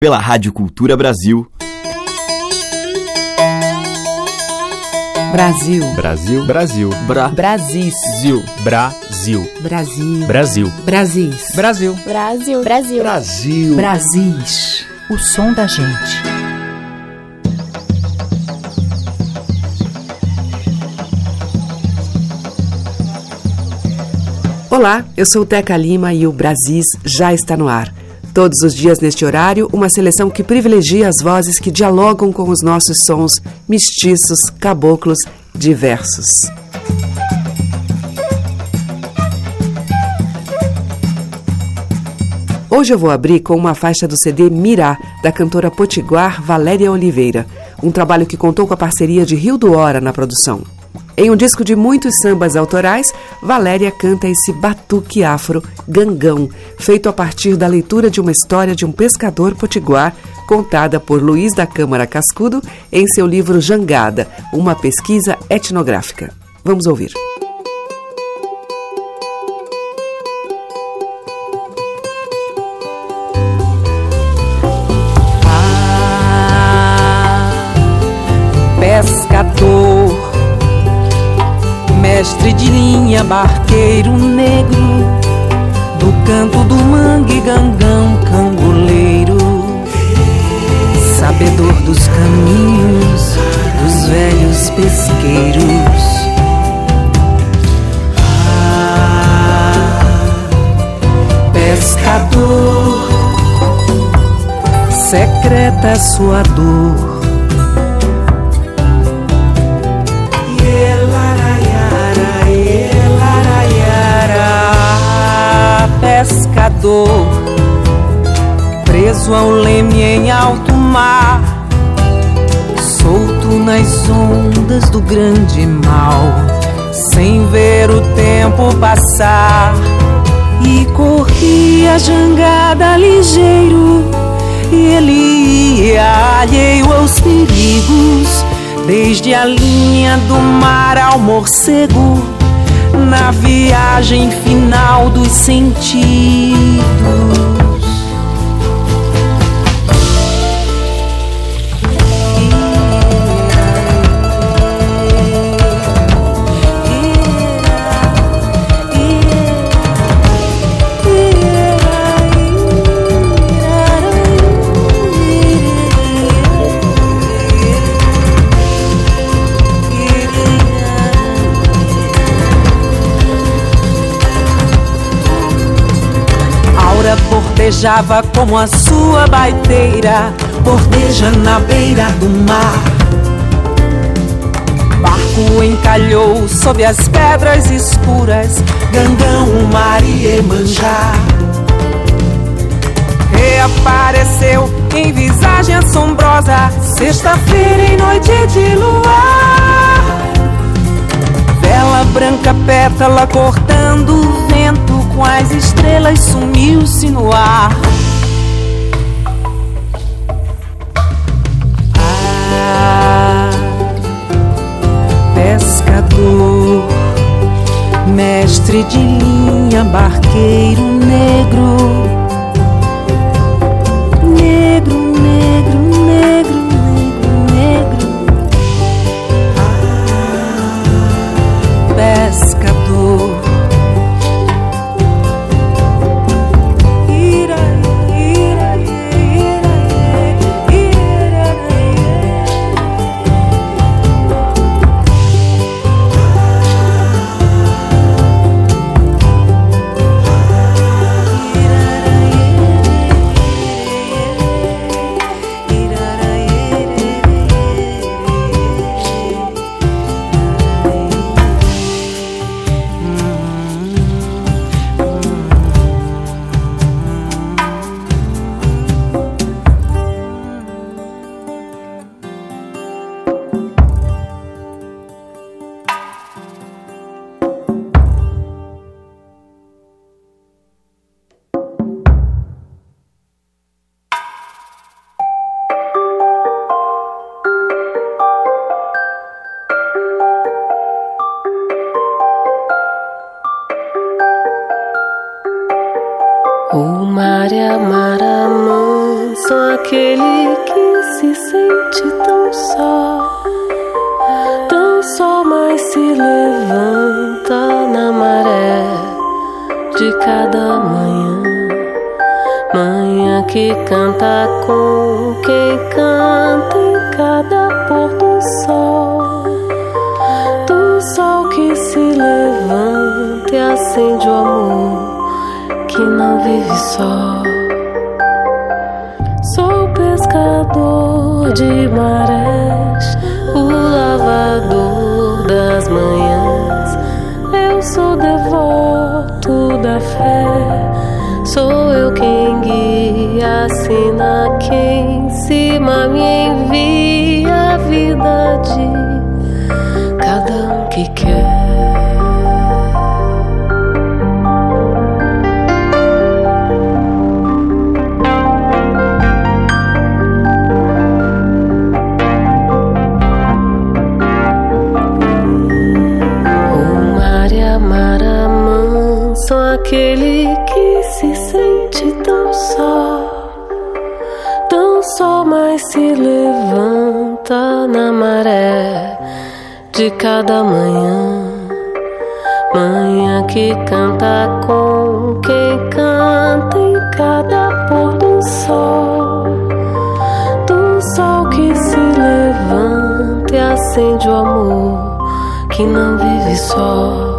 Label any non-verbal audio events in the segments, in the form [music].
pela Rádio Cultura Brasil. Brasil. Brasil. Brasil. Bra. Brasis. Zil. Brasil. Brasil. Brasil. Brasis. Brasil. Brasil. Brasil. Brasil. Brasis. O som da gente. Olá, eu sou Teca Lima e o Brasis já está no ar. Todos os dias neste horário, uma seleção que privilegia as vozes que dialogam com os nossos sons mestiços, caboclos, diversos. Hoje eu vou abrir com uma faixa do CD Mirá, da cantora potiguar Valéria Oliveira, um trabalho que contou com a parceria de Rio do Hora na produção. Em um disco de muitos sambas autorais, Valéria canta esse batuque afro, gangão, feito a partir da leitura de uma história de um pescador potiguar, contada por Luiz da Câmara Cascudo em seu livro Jangada, uma pesquisa etnográfica. Vamos ouvir. Barqueiro negro, do canto do mangue, gangão, cangoleiro, sabedor dos caminhos dos velhos pesqueiros. Ah, pescador, secreta sua dor. Preso ao leme em alto mar, solto nas ondas do grande mal, sem ver o tempo passar. E corria jangada ligeiro, e ele ia alheio aos perigos, desde a linha do mar ao morcego, na viagem final dos sentidos. Bordejava como a sua baiteira, bordeja na beira do mar. Barco encalhou sob as pedras escuras, Gangão, mar e Iemanjá. Reapareceu em visagem assombrosa, sexta-feira em noite de luar. Vela branca, pétala cortando com as estrelas sumiu-se no ar. Ah, pescador, mestre de linha, barqueiro negro, negro, do sol que se levanta e acende o amor que não vive só. Sou pescador de marés, o lavador das manhãs. Eu sou devoto da fé, sou eu quem guia, assina quem cima me envia de cada manhã. Manhã que canta com quem canta em cada pôr do sol, do sol que se levanta e acende o amor que não vive só.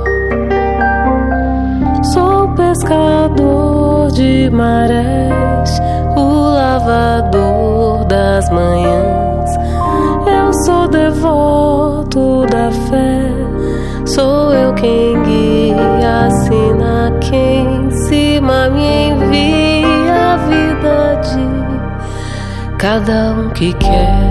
pescador de marés, o lavador das manhãs. Eu sou devoto da fé, sou eu quem guia, assina quem cima me envia a vida de cada um que quer.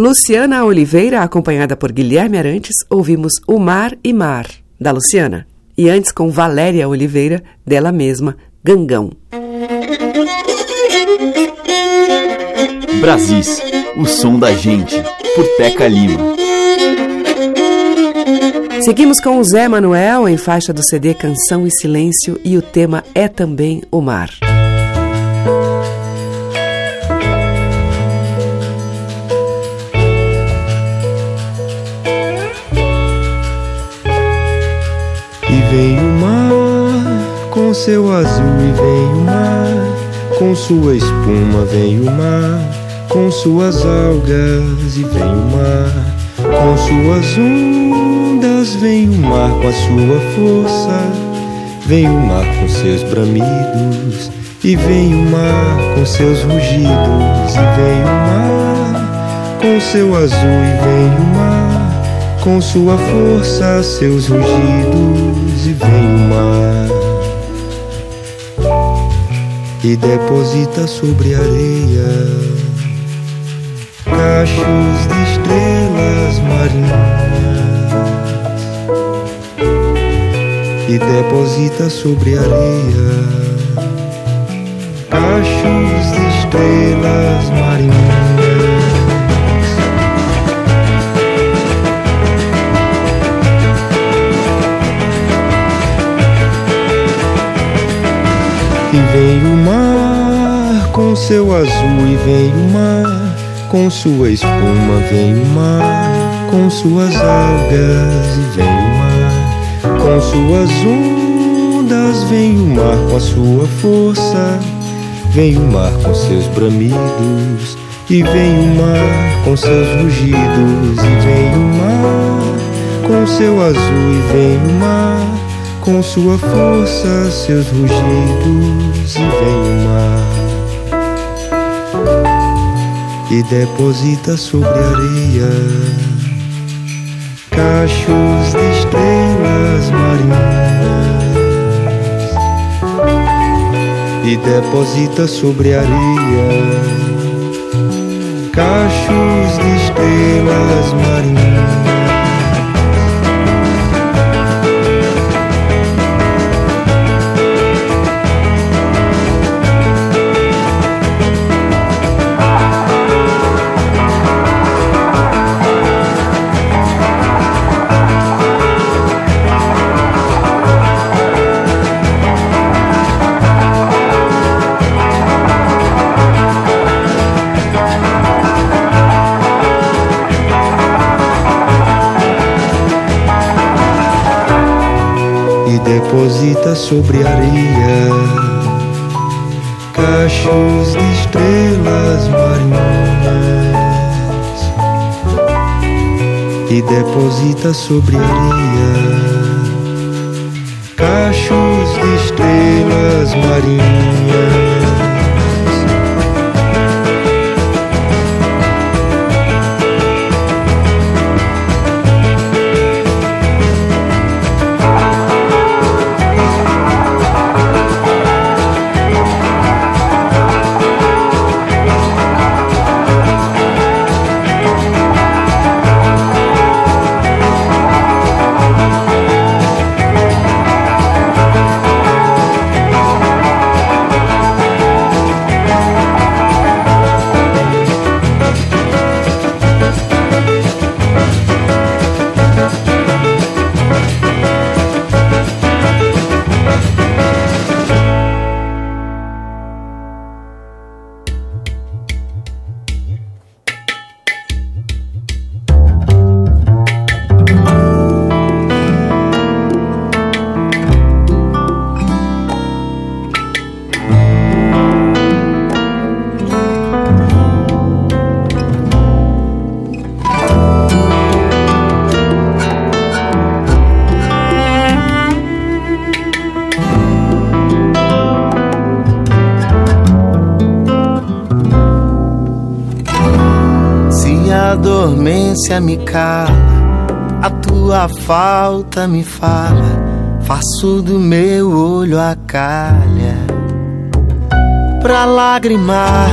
Luciana Oliveira, acompanhada por Guilherme Arantes, ouvimos O Mar e Mar, da Luciana. E antes, com Valéria Oliveira, dela mesma, Gangão. Brasis, o som da gente, por Teca Lima. Seguimos com o Zé Manuel em faixa do CD Canção e Silêncio e o tema é também o mar. Vem o mar com seu azul e vem o mar com sua espuma vem o mar com suas algas e vem o mar com suas ondas vem o mar com a sua força vem o mar com seus bramidos e vem o mar com seus rugidos e vem o mar com seu azul e vem o mar com sua força, seus rugidos e vem o mar e deposita sobre a areia cachos de estrelas marinhas e deposita sobre a areia cachos de estrelas marinhas. Vem o mar com seu azul, e vem o mar com sua espuma, vem o mar com suas algas, e vem o mar com suas ondas, vem o mar com a sua força, vem o mar com seus bramidos, e vem o mar com seus rugidos, e vem o mar com seu azul, e vem o mar com sua força, seus rugidos, e vem o mar e deposita sobre a areia cachos de estrelas marinhas e deposita sobre a areia cachos de estrelas marinhas. Sobre areia. Cachos de estrelas marinhas. E deposita sobre areia. Cachos de estrelas marinhas. Dormência me cala, a tua falta me fala, faço do meu olho a calha pra lagrimar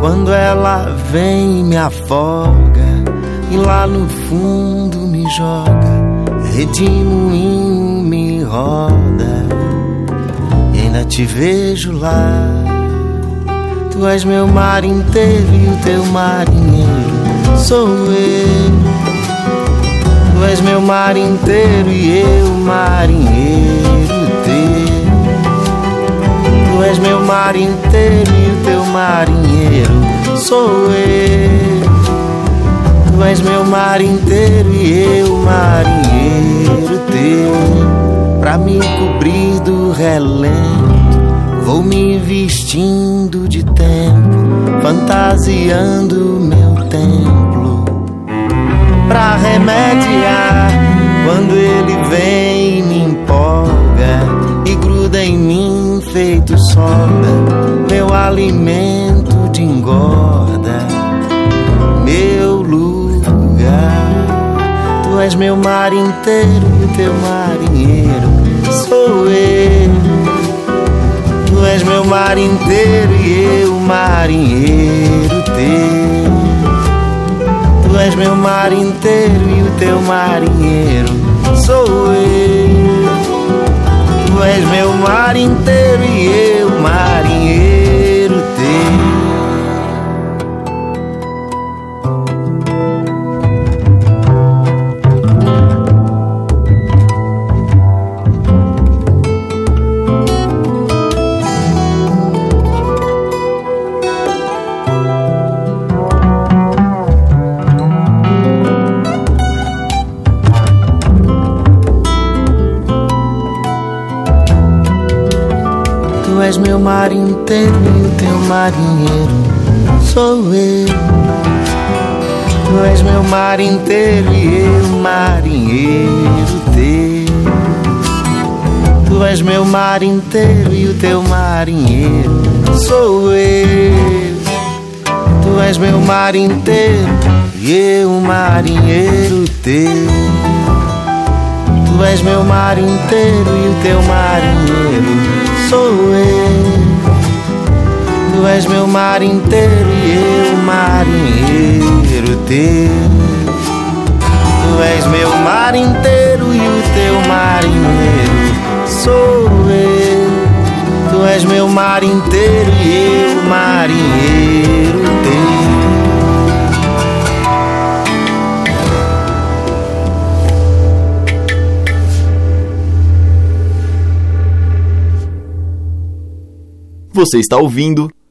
quando ela vem e me afoga e lá no fundo me joga, redemoinho me roda e ainda te vejo lá. Tu és meu mar inteiro e o teu marinheiro sou eu. Tu és meu mar inteiro e eu marinheiro teu. Tu és meu mar inteiro e o teu marinheiro sou eu. Tu és meu mar inteiro e eu marinheiro teu. Pra me cobrir do relento Vou me vestindo de tempo, fantasiando meu templo. Pra remediar quando ele vem me empolga e gruda em mim feito soda, meu alimento de engorda, meu lugar. Tu és meu mar inteiro teu marinheiro sou eu. Tu és meu mar inteiro e eu marinheiro teu. Tu és meu mar inteiro e o teu marinheiro sou eu. Tu és meu mar inteiro e eu marinheiro meu mar inteiro e o teu marinheiro sou eu. Tu és meu mar inteiro e eu marinheiro teu. Tu és meu mar inteiro e o teu marinheiro sou eu. Tu és meu mar inteiro e eu marinheiro teu. Tu és meu mar inteiro e o teu marinheiro sou eu. Tu és meu mar inteiro e eu marinheiro teu. Tu és meu mar inteiro e o teu marinheiro sou eu. Tu és meu mar inteiro e eu marinheiro teu. Você está ouvindo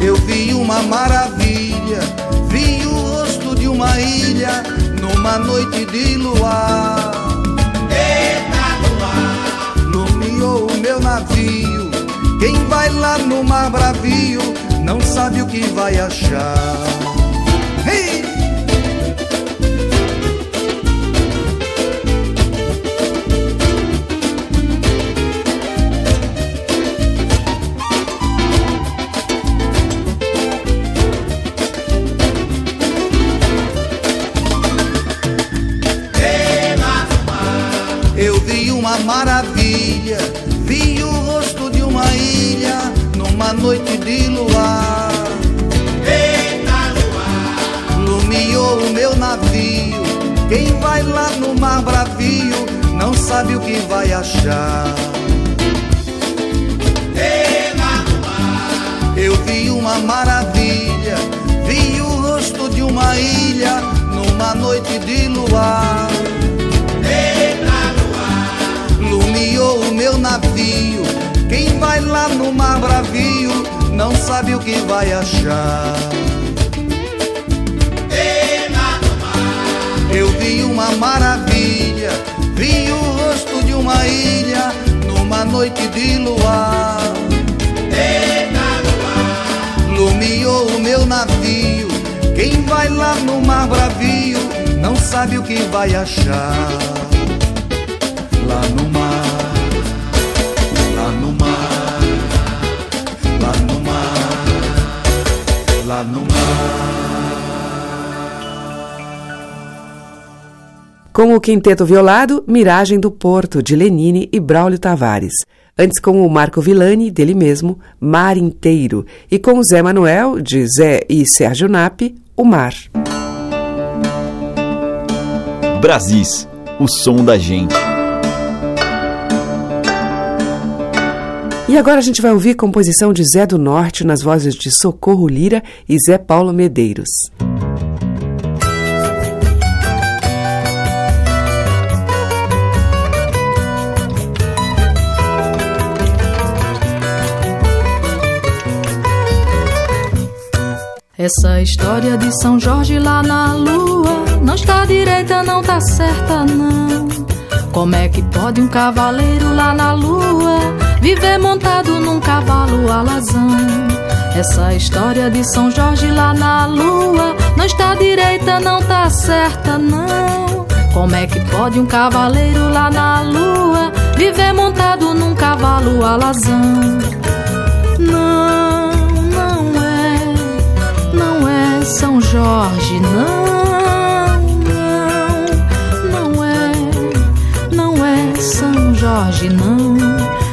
Eu vi uma maravilha, vi o rosto de uma ilha numa noite de luar. Lumiou o meu navio. Quem vai lá no mar bravio não sabe o que vai achar. Uma maravilha, vi o rosto de uma ilha numa noite de luar. Lumiou o meu navio. Quem vai lá no mar bravio não sabe o que vai achar. Eu vi uma maravilha, vi o rosto de uma ilha numa noite de luar. Navio. Quem vai lá no mar bravio não sabe o que vai achar. Eu vi uma maravilha, vi o rosto de uma ilha numa noite de luar. Lumiou o meu navio. Quem vai lá no mar bravio não sabe o que vai achar. Lá no mar, Com o quinteto violado, Miragem do Porto, de Lenine e Braulio Tavares. Antes com o Marco Villani, dele mesmo, Mar Inteiro. E com o Zé Manuel, de Zé e Sérgio Napi, O Mar. Brasis, o som da gente. E agora a gente vai ouvir composição de Zé do Norte nas vozes de Socorro Lira e Zé Paulo Medeiros. Essa história de São Jorge lá na lua não está direita, não tá certa, não. Como é que pode um cavaleiro lá na lua viver montado num cavalo alazão? Essa história de São Jorge lá na lua não está direita, não tá certa, não. Como é que pode um cavaleiro lá na lua viver montado num cavalo alazão? Não, Jorge, não, não, não é, não é São Jorge, não.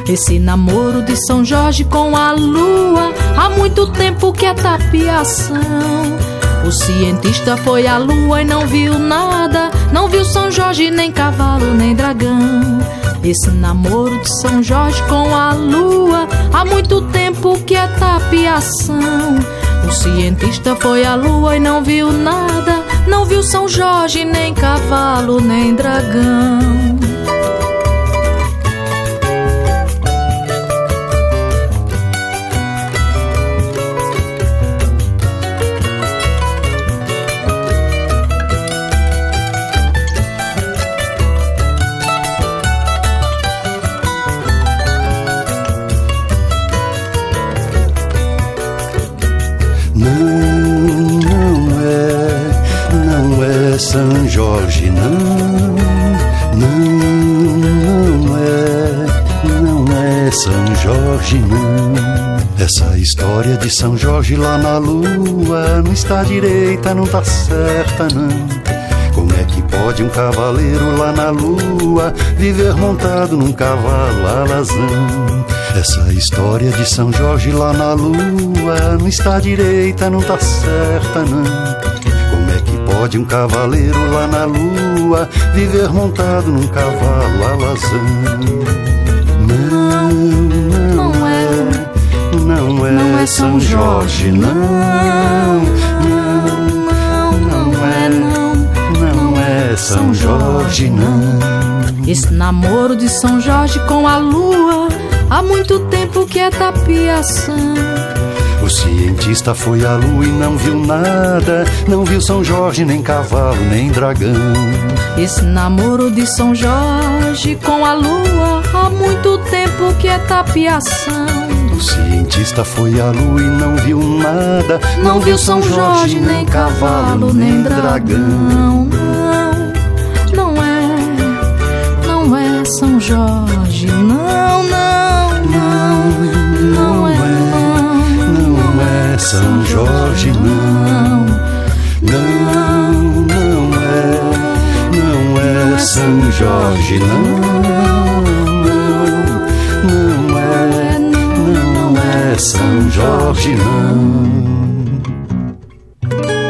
Esse namoro de São Jorge com a lua há muito tempo que é tapiação. O cientista foi à lua e não viu nada, não viu São Jorge, nem cavalo, nem dragão. Esse namoro de São Jorge com a lua há muito tempo que é tapiação. O cientista foi à lua e não viu nada, não viu São Jorge, nem cavalo, nem dragão. História de São Jorge lá na lua não está direita, não tá certa, não. Como é que pode um cavaleiro lá na lua viver montado num cavalo alazão? Essa história de São Jorge lá na lua não está direita, não tá certa, não. Pode um cavaleiro lá na lua viver montado num cavalo alazão? Não é, não é São Jorge, não, não, não é, não, não é São Jorge, não. Esse namoro de São Jorge com a lua há muito tempo que é tapiação. O cientista foi à lua e não viu nada, não viu São Jorge, nem cavalo, nem dragão. Esse namoro de São Jorge com a lua há muito tempo que é tapiação. O cientista foi à lua e não viu nada, não, não viu São Jorge, nem cavalo, nem dragão. Não, não é, não é São Jorge, não, não, não, não é. São Jorge não, não, não é, não é São Jorge não, não, São Jorge não. [laughs]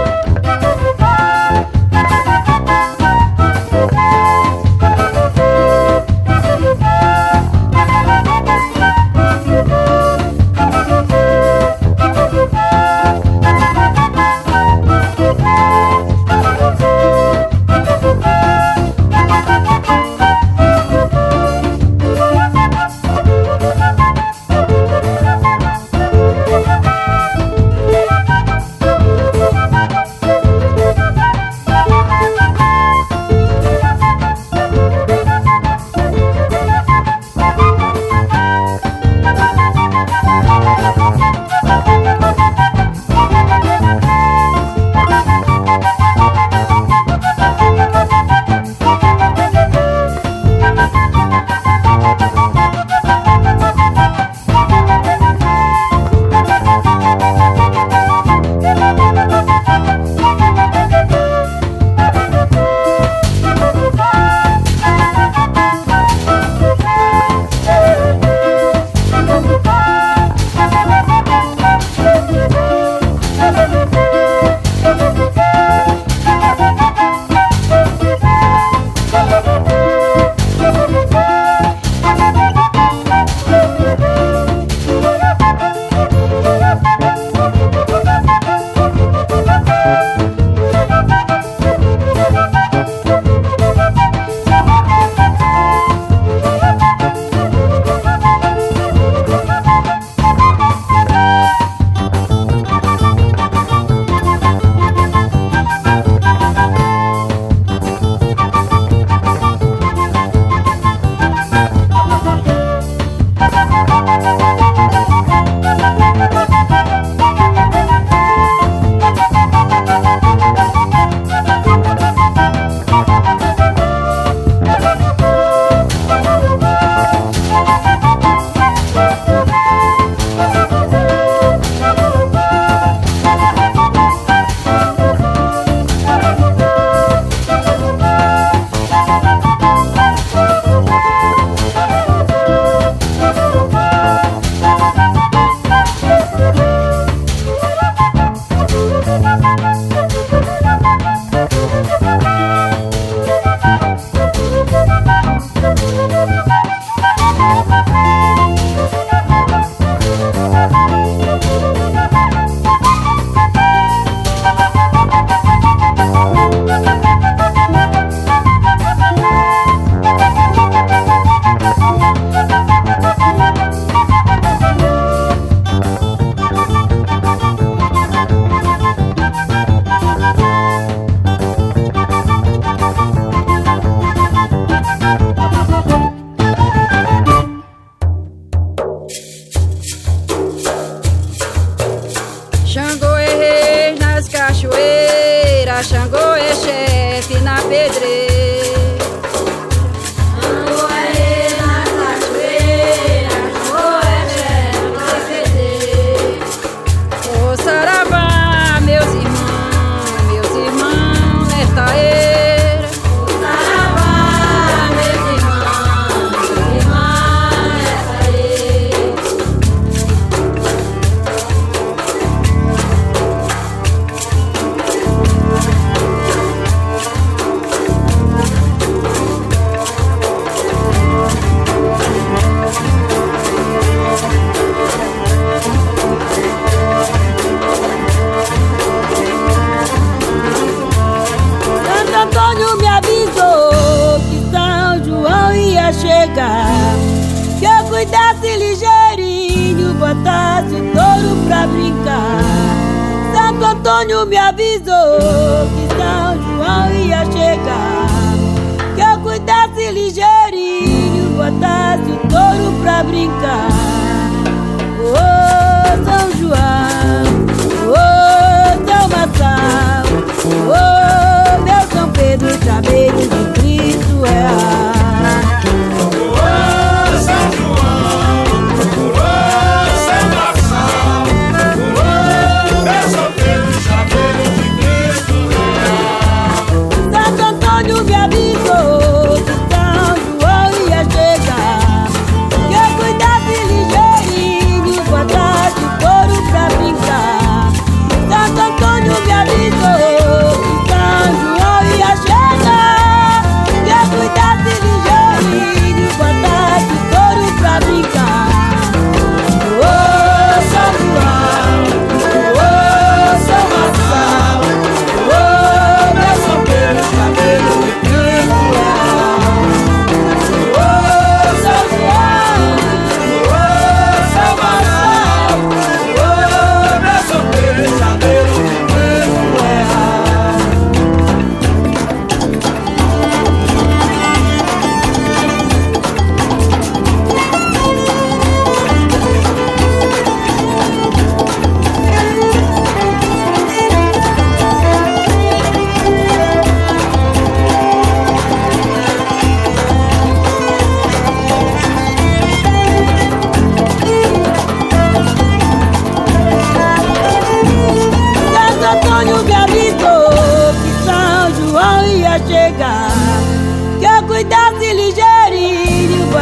pra brincar.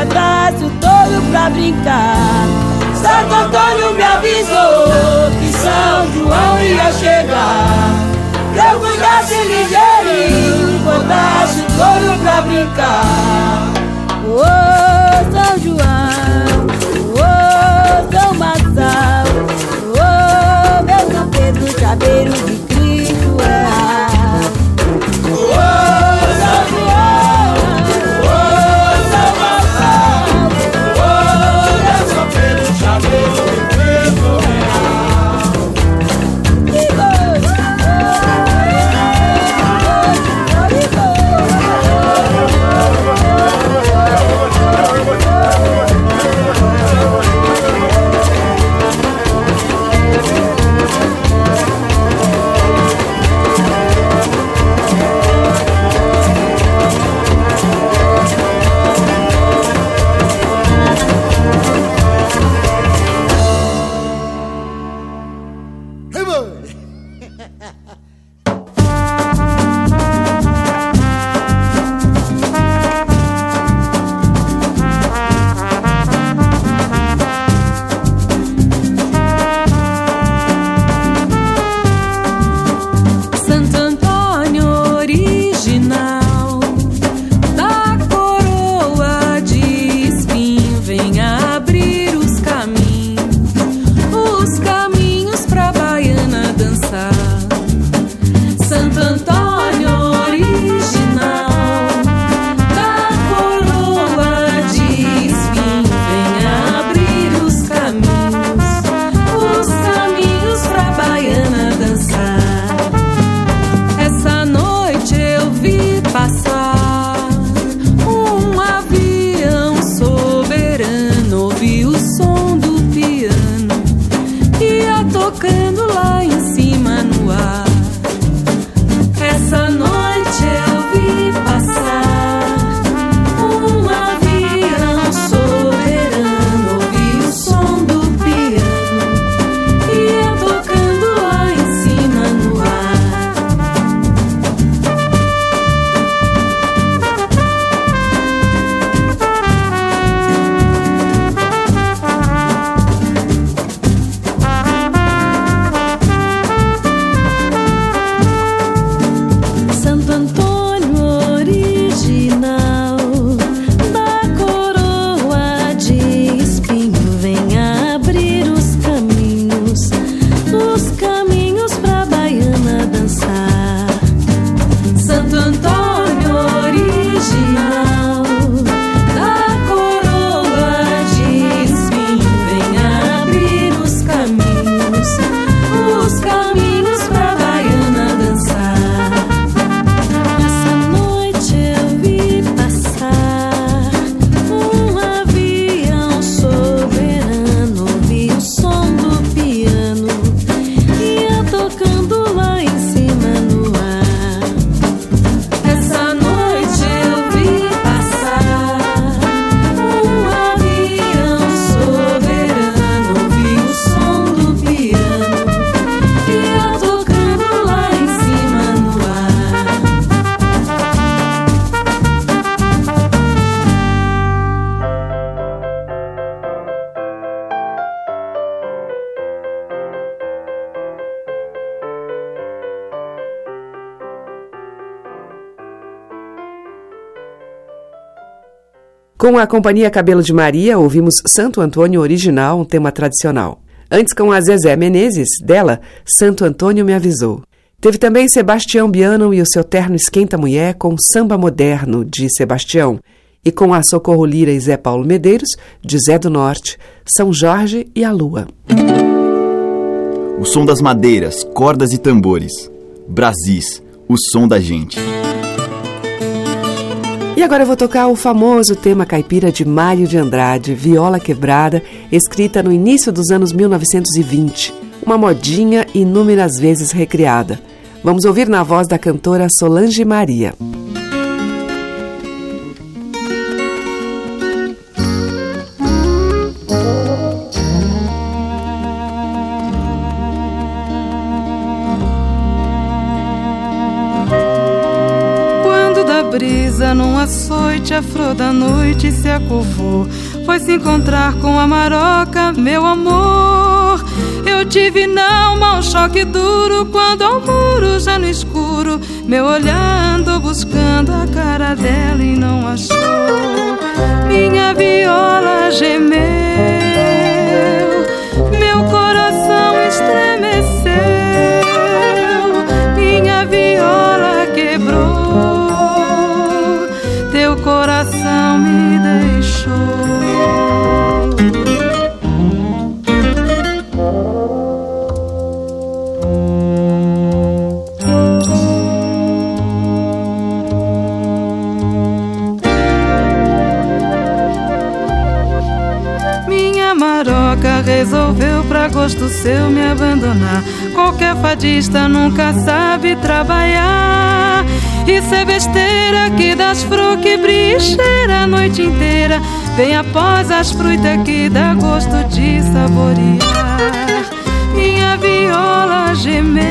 atrás o touro pra brincar. Santo Antônio me avisou que São João ia chegar. Que eu cuidasse ligeirinho, botasse o touro pra brincar. Ô oh, São João, ô oh, São Massal, ô oh, meu São Pedro Chaveiro de Com a Companhia Cabelo de Maria, ouvimos Santo Antônio Original, um tema tradicional. Antes, com a Zezé Menezes, dela, Santo Antônio me avisou. Teve também Sebastião Biano e o seu terno Esquenta Mulher com Samba Moderno, de Sebastião. E com a Socorro Lira e Zé Paulo Medeiros, de Zé do Norte, São Jorge e a Lua. O som das madeiras, cordas e tambores. Brasis, o som da gente. E agora eu vou tocar o famoso tema caipira de Mário de Andrade, Viola Quebrada, escrita no início dos anos 1920. Uma modinha inúmeras vezes recriada. Vamos ouvir na voz da cantora Solange Maria. A flor da noite se acovou. Foi se encontrar com a maroca, meu amor. Eu tive na alma um choque duro quando ao muro, já no escuro, meu olhar andou buscando a cara dela e não achou. Minha viola gemeu, fadista nunca sabe trabalhar. Isso é besteira que das frutas que bricheira a noite inteira. Vem após as frutas que dá gosto de saborear. Minha viola gemeu,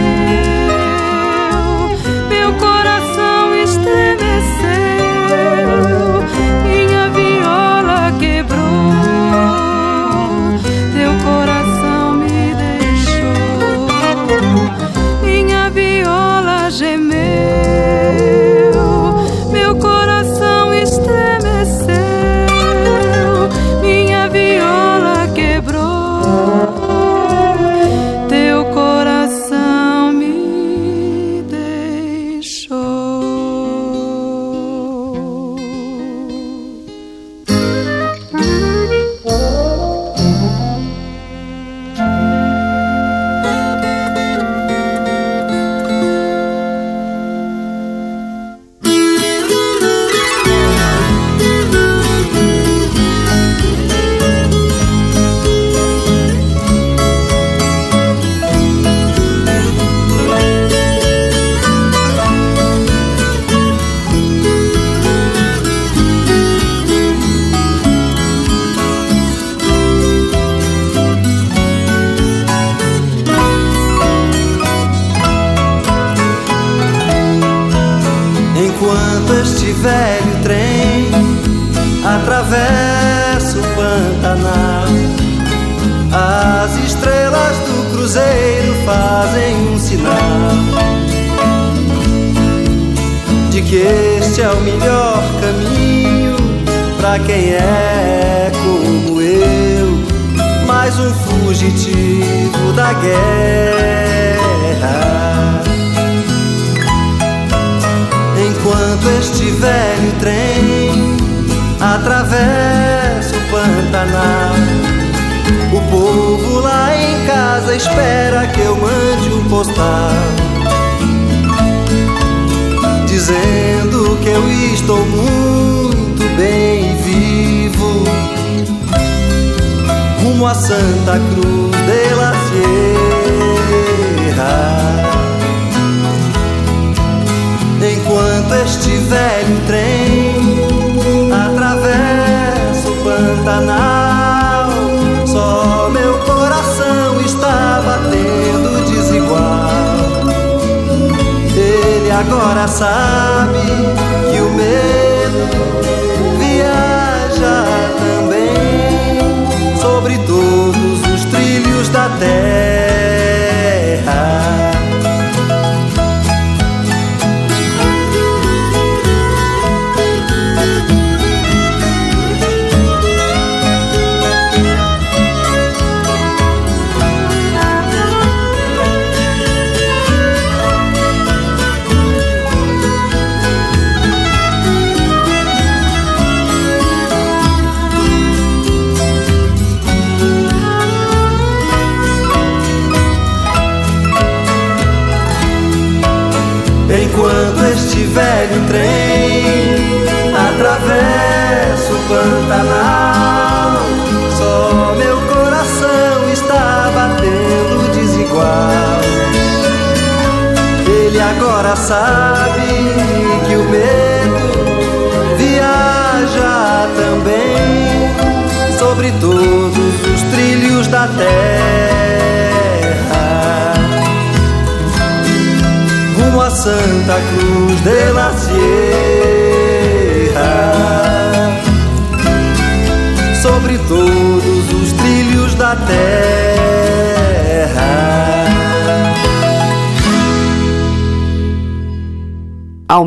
gostar. Dizendo que eu estou muito bem vivo, rumo a Santa Cruz de la Sierra. Enquanto este velho trem atravessa o Pantanal. Agora sabe que o medo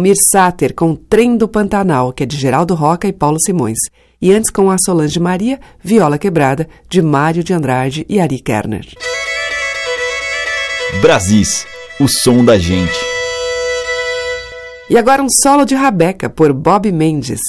Almir Sater com Trem do Pantanal, que é de Geraldo Roca e Paulo Simões. E antes com a Solange Maria, Viola Quebrada, de Mário de Andrade e Ari Kerner. Brasis, o som da gente. E agora um solo de Rabeca, por Bob Mendes.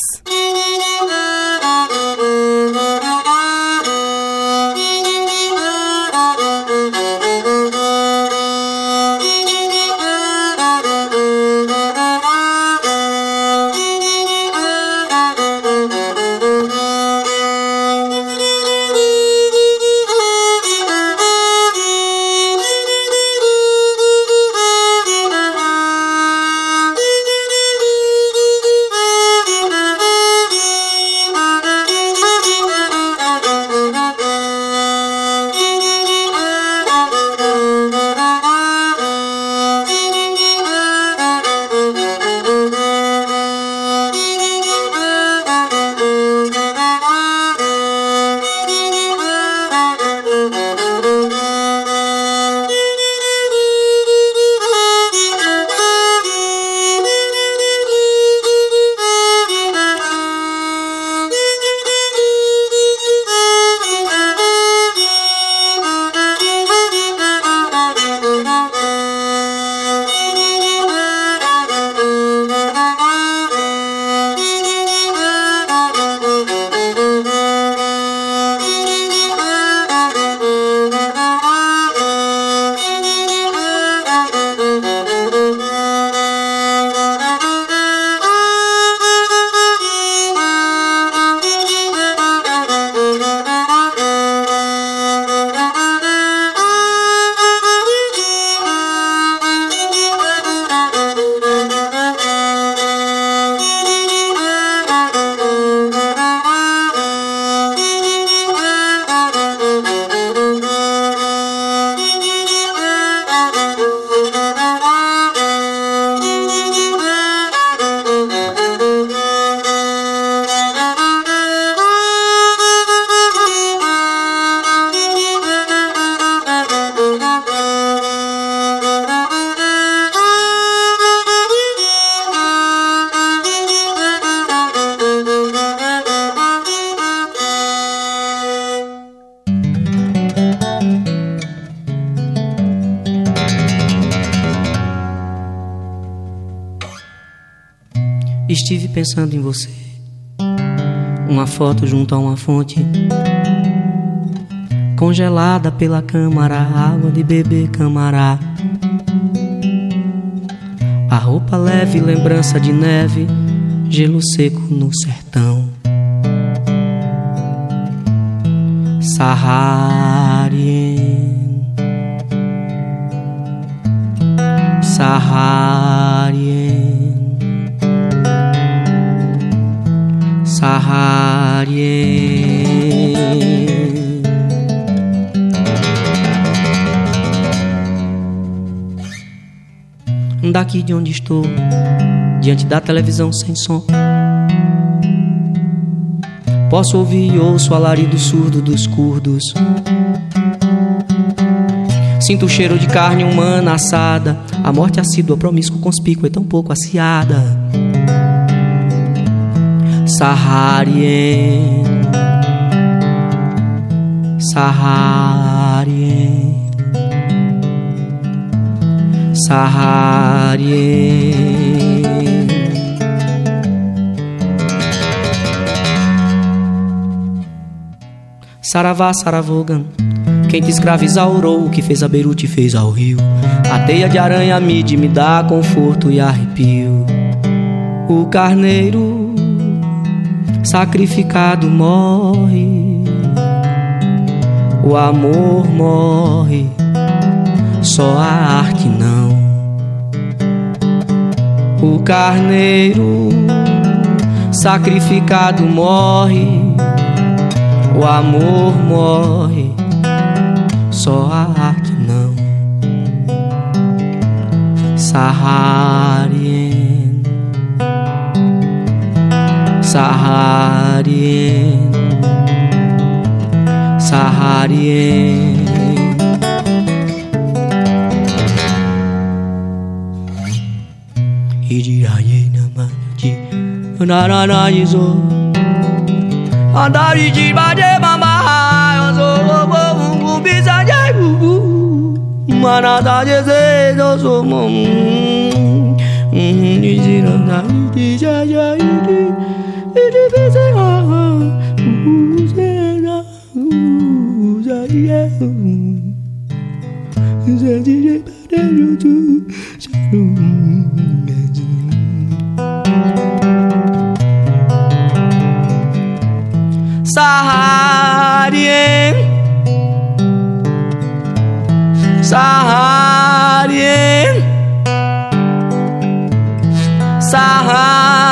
Estive pensando em você. Uma foto junto a uma fonte. Congelada pela câmara, água de beber camará. A roupa leve, lembrança de neve, gelo seco no sertão. Saharien. Saharien. Saharien. Daqui de onde estou, diante da televisão sem som. Posso ouvir e ouço o alarido surdo dos curdos. Sinto o cheiro de carne humana assada, a morte assídua, promíscua, conspícua e tão pouco aciada. Saharien, Saharien, Saharien. Saravá, Saravogan, Quem te escravizaurou, o que fez a Beirute fez ao rio. A teia de aranha mide me dá conforto e arrepio. O carneiro sacrificado morre. O amor morre, só a arte não. O carneiro sacrificado morre, o amor morre, só a arte não. Saharien, 사하리엔 사하리엔. 이리아예 나만지. 나나나이소. 아나리지 마제마마하여서 무비사냐 우부 마나다제세 저소몸 뭐, 음. 음, 이지는 나이디자야이디 yozu, shalom. Saharien Saharien Saharien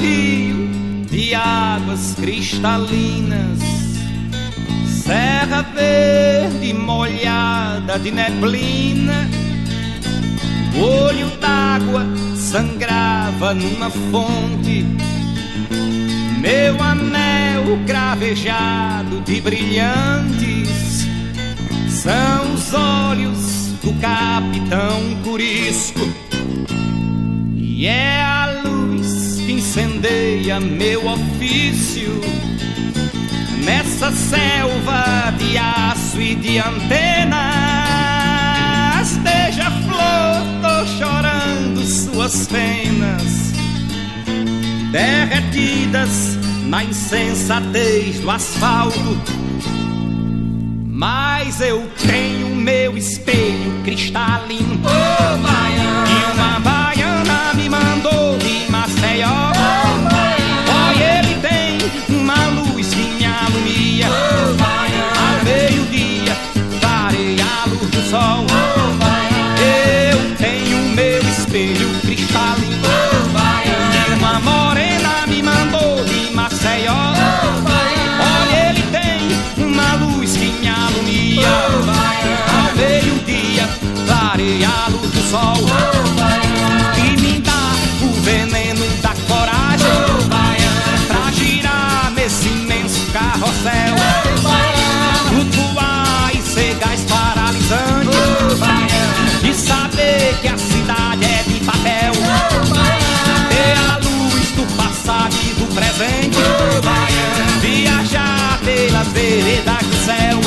Rio de águas cristalinas, serra verde molhada de neblina, olho d'água sangrava numa fonte. Meu anel cravejado de brilhantes são os olhos do capitão Curisco. E é a luz que incendeia meu ofício nessa selva de aço e de antenas. Deixa flor, tô chorando suas penas derretidas na insensatez do asfalto mas eu tenho meu espelho cristalino. Oh, baiana. E uma sol. Eu tenho meu espelho cristalino. E uma morena me mandou de Maceió. Olha, ele tem uma luz que me alumia. Ao meio-dia, clareia a luz do sol. Presente. Viajar pelas veredas do céu.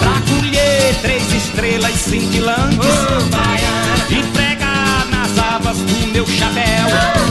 Pra colher três estrelas cintilantes. E pregar nas abas do meu chapéu. Vou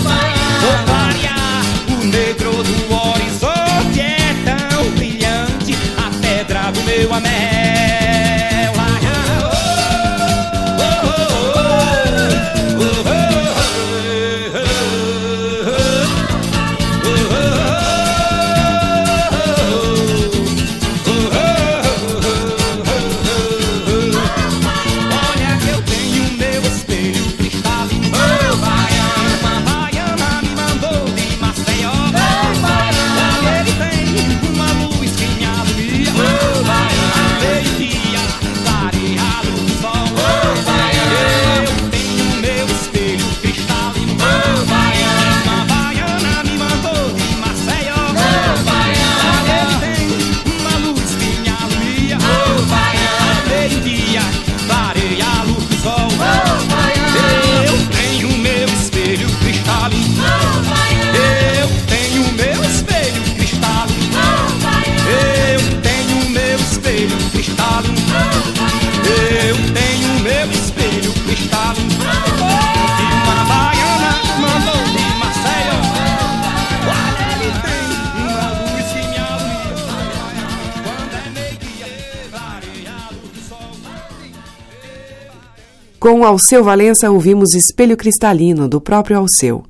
Com Alceu Valença ouvimos Espelho Cristalino, do próprio Alceu.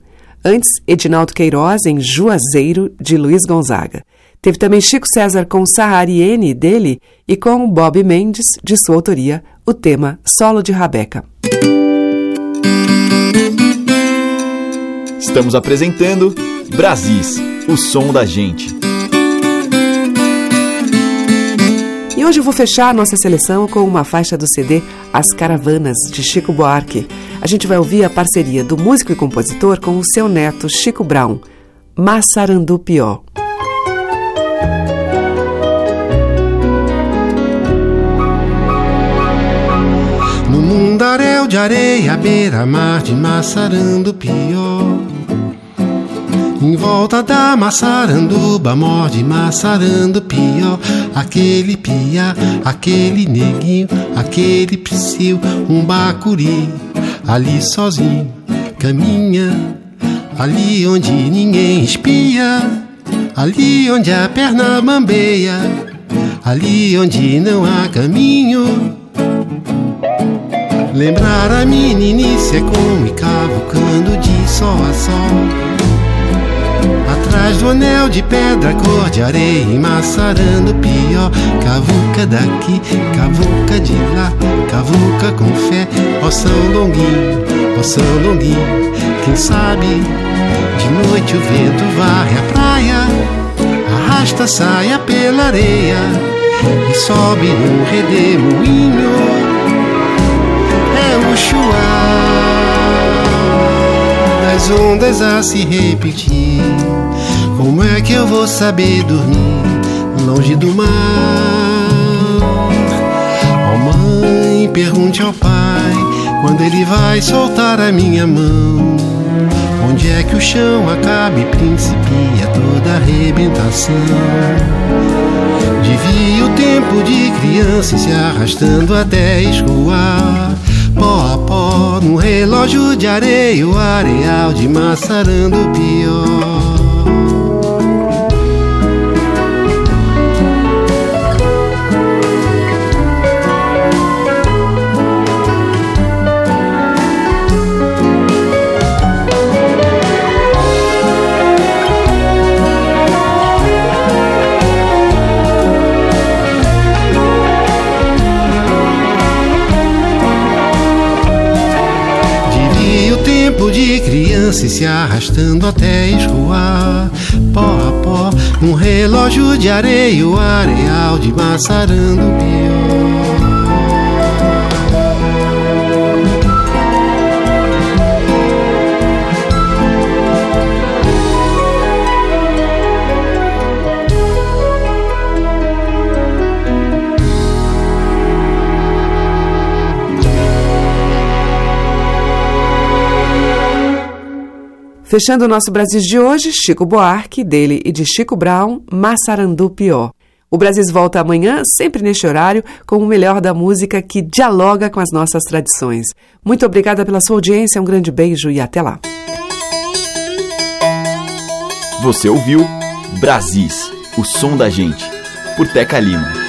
Antes, Edinaldo Queiroz em Juazeiro, de Luiz Gonzaga. Teve também Chico César com Sahariene, dele, e com Bob Mendes, de sua autoria, o tema Solo de Rabeca. Estamos apresentando Brasis, o som da gente. Hoje eu vou fechar a nossa seleção com uma faixa do CD As Caravanas, de Chico Buarque. A gente vai ouvir a parceria do músico e compositor com o seu neto Chico Brown, Massarandupió. No mundaréu de areia, beira-mar de Massarandupió Em volta da Massaranduba, morde Massarandupió Aquele piá, aquele neguinho, aquele psiu, um bacuri. Ali sozinho, caminha. Ali onde ninguém espia. Ali onde a perna bambeia. Ali onde não há caminho. Lembrar a meninice é como ir cavucando de sol a sol Atrás do anel de pedra, cor de areia maçarando pior. Cavuca daqui, cavuca de lá, cavuca com fé. Ó São Longuinho, ó São Longuinho, quem sabe de noite o vento varre a praia, arrasta a saia pela areia e sobe num redemoinho. É o chuar das ondas a se repetir. Como é que eu vou saber dormir longe do mar? Ó mãe, pergunte ao pai quando ele vai soltar a minha mão. Onde é que o chão acaba e principia toda arrebentação? Devia o tempo de criança se arrastando até escoar. Pó a pó, num relógio de areia, o areal de maçarando pior. Criança se arrastando até escoar. Pó a pó, num relógio de areia, o areal de maçarando pior. Fechando o nosso Brasil de hoje, Chico Buarque, dele e de Chico Brown, Massarandu Pior. O Brasil volta amanhã, sempre neste horário, com o melhor da música que dialoga com as nossas tradições. Muito obrigada pela sua audiência, um grande beijo e até lá. Você ouviu Brasis, o som da gente, por Teca Lima.